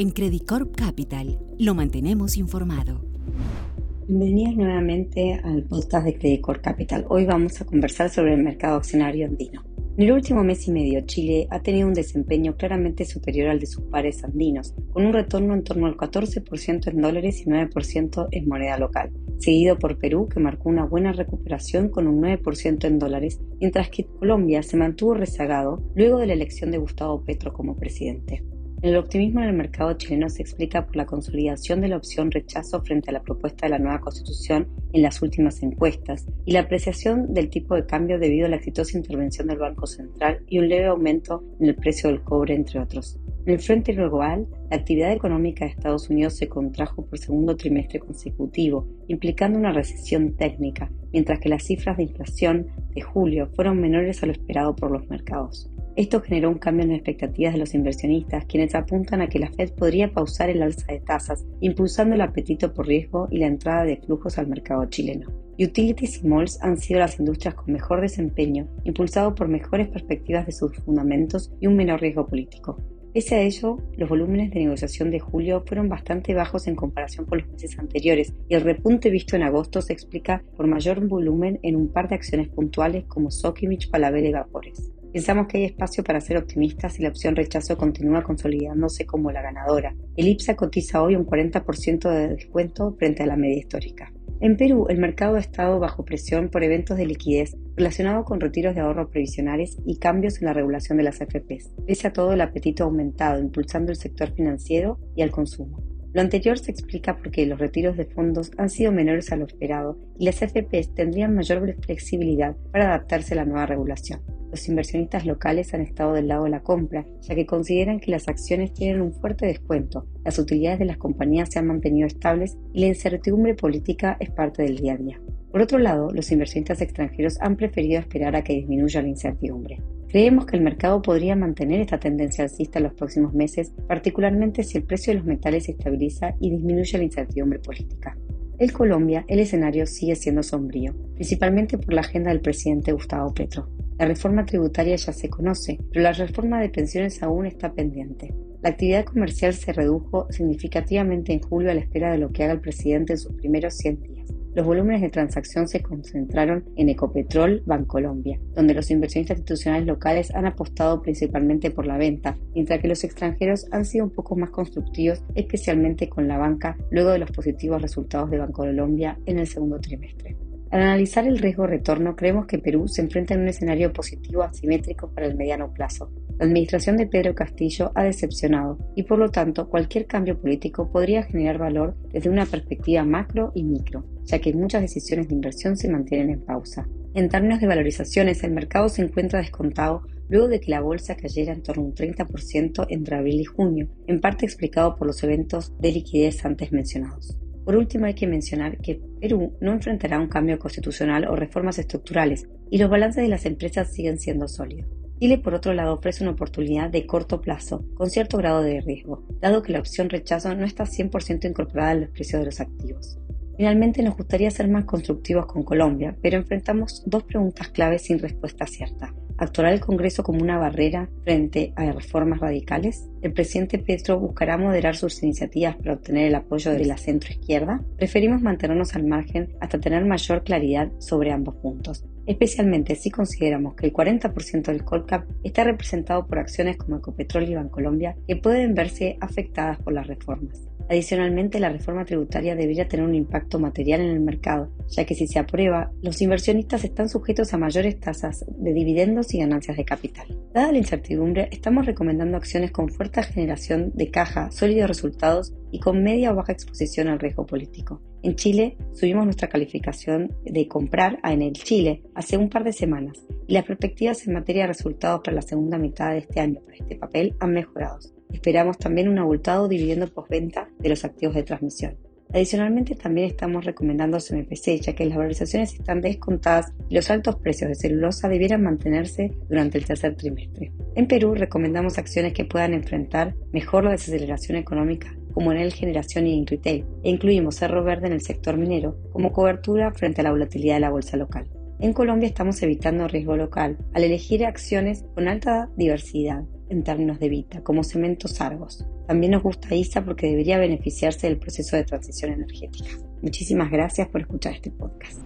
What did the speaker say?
En Credit Corp Capital lo mantenemos informado. Bienvenidos nuevamente al podcast de Credit Corp Capital. Hoy vamos a conversar sobre el mercado accionario andino. En el último mes y medio, Chile ha tenido un desempeño claramente superior al de sus pares andinos, con un retorno en torno al 14% en dólares y 9% en moneda local, seguido por Perú, que marcó una buena recuperación con un 9% en dólares, mientras que Colombia se mantuvo rezagado luego de la elección de Gustavo Petro como presidente. El optimismo en el mercado chileno se explica por la consolidación de la opción rechazo frente a la propuesta de la nueva constitución en las últimas encuestas y la apreciación del tipo de cambio debido a la exitosa intervención del Banco Central y un leve aumento en el precio del cobre, entre otros. En el frente global, la actividad económica de Estados Unidos se contrajo por segundo trimestre consecutivo, implicando una recesión técnica, mientras que las cifras de inflación de julio fueron menores a lo esperado por los mercados. Esto generó un cambio en las expectativas de los inversionistas, quienes apuntan a que la Fed podría pausar el alza de tasas, impulsando el apetito por riesgo y la entrada de flujos al mercado chileno. Utilities y malls han sido las industrias con mejor desempeño, impulsado por mejores perspectivas de sus fundamentos y un menor riesgo político. Pese a ello, los volúmenes de negociación de julio fueron bastante bajos en comparación con los meses anteriores y el repunte visto en agosto se explica por mayor volumen en un par de acciones puntuales como Sokimich, Palavera y Vapores. Pensamos que hay espacio para ser optimistas y la opción rechazo continúa consolidándose como la ganadora. El IPSA cotiza hoy un 40% de descuento frente a la media histórica. En Perú, el mercado ha estado bajo presión por eventos de liquidez relacionados con retiros de ahorro previsionales y cambios en la regulación de las AFPs. Pese a todo, el apetito ha aumentado, impulsando el sector financiero y al consumo. Lo anterior se explica porque los retiros de fondos han sido menores a lo esperado y las AFPs tendrían mayor flexibilidad para adaptarse a la nueva regulación. Los inversionistas locales han estado del lado de la compra, ya que consideran que las acciones tienen un fuerte descuento, las utilidades de las compañías se han mantenido estables y la incertidumbre política es parte del día a día. Por otro lado, los inversionistas extranjeros han preferido esperar a que disminuya la incertidumbre. Creemos que el mercado podría mantener esta tendencia alcista en los próximos meses, particularmente si el precio de los metales se estabiliza y disminuye la incertidumbre política. En Colombia, el escenario sigue siendo sombrío, principalmente por la agenda del presidente Gustavo Petro. La reforma tributaria ya se conoce, pero la reforma de pensiones aún está pendiente. La actividad comercial se redujo significativamente en julio a la espera de lo que haga el presidente en sus primeros 100 días. Los volúmenes de transacción se concentraron en Ecopetrol, Bancolombia, donde los inversionistas institucionales locales han apostado principalmente por la venta, mientras que los extranjeros han sido un poco más constructivos, especialmente con la banca, luego de los positivos resultados de Bancolombia en el segundo trimestre. Al analizar el riesgo retorno, creemos que Perú se enfrenta en un escenario positivo asimétrico para el mediano plazo. La administración de Pedro Castillo ha decepcionado y por lo tanto cualquier cambio político podría generar valor desde una perspectiva macro y micro, ya que muchas decisiones de inversión se mantienen en pausa. En términos de valorizaciones, el mercado se encuentra descontado luego de que la bolsa cayera en torno a un 30% entre abril y junio, en parte explicado por los eventos de liquidez antes mencionados. Por último, hay que mencionar que Perú no enfrentará un cambio constitucional o reformas estructurales y los balances de las empresas siguen siendo sólidos. Chile, por otro lado, ofrece una oportunidad de corto plazo, con cierto grado de riesgo, dado que la opción rechazo no está 100% incorporada en los precios de los activos. Finalmente, nos gustaría ser más constructivos con Colombia, pero enfrentamos dos preguntas claves sin respuesta cierta. ¿Actuará el Congreso como una barrera frente a reformas radicales? ¿El presidente Petro buscará moderar sus iniciativas para obtener el apoyo de la centroizquierda? Preferimos mantenernos al margen hasta tener mayor claridad sobre ambos puntos, especialmente si consideramos que el 40% del Colcap está representado por acciones como Ecopetrol y Bancolombia que pueden verse afectadas por las reformas. Adicionalmente, la reforma tributaria debería tener un impacto material en el mercado, ya que si se aprueba, los inversionistas están sujetos a mayores tasas de dividendos y ganancias de capital. Dada la incertidumbre, estamos recomendando acciones con fuerte generación de caja, sólidos resultados y con media o baja exposición al riesgo político. En Chile subimos nuestra calificación de comprar a Enel Chile hace un par de semanas y las perspectivas en materia de resultados para la segunda mitad de este año para este papel han mejorado. Esperamos también un abultado dividendo postventa de los activos de transmisión. Adicionalmente, también estamos recomendando CMPC, ya que las valorizaciones están descontadas y los altos precios de celulosa debieran mantenerse durante el tercer trimestre. En Perú, recomendamos acciones que puedan enfrentar mejor la desaceleración económica, como en el generación y retail, e incluimos Cerro Verde en el sector minero como cobertura frente a la volatilidad de la bolsa local. En Colombia estamos evitando riesgo local al elegir acciones con alta diversidad en términos de vida, como Cementos Argos. También nos gusta ISA porque debería beneficiarse del proceso de transición energética. Muchísimas gracias por escuchar este podcast.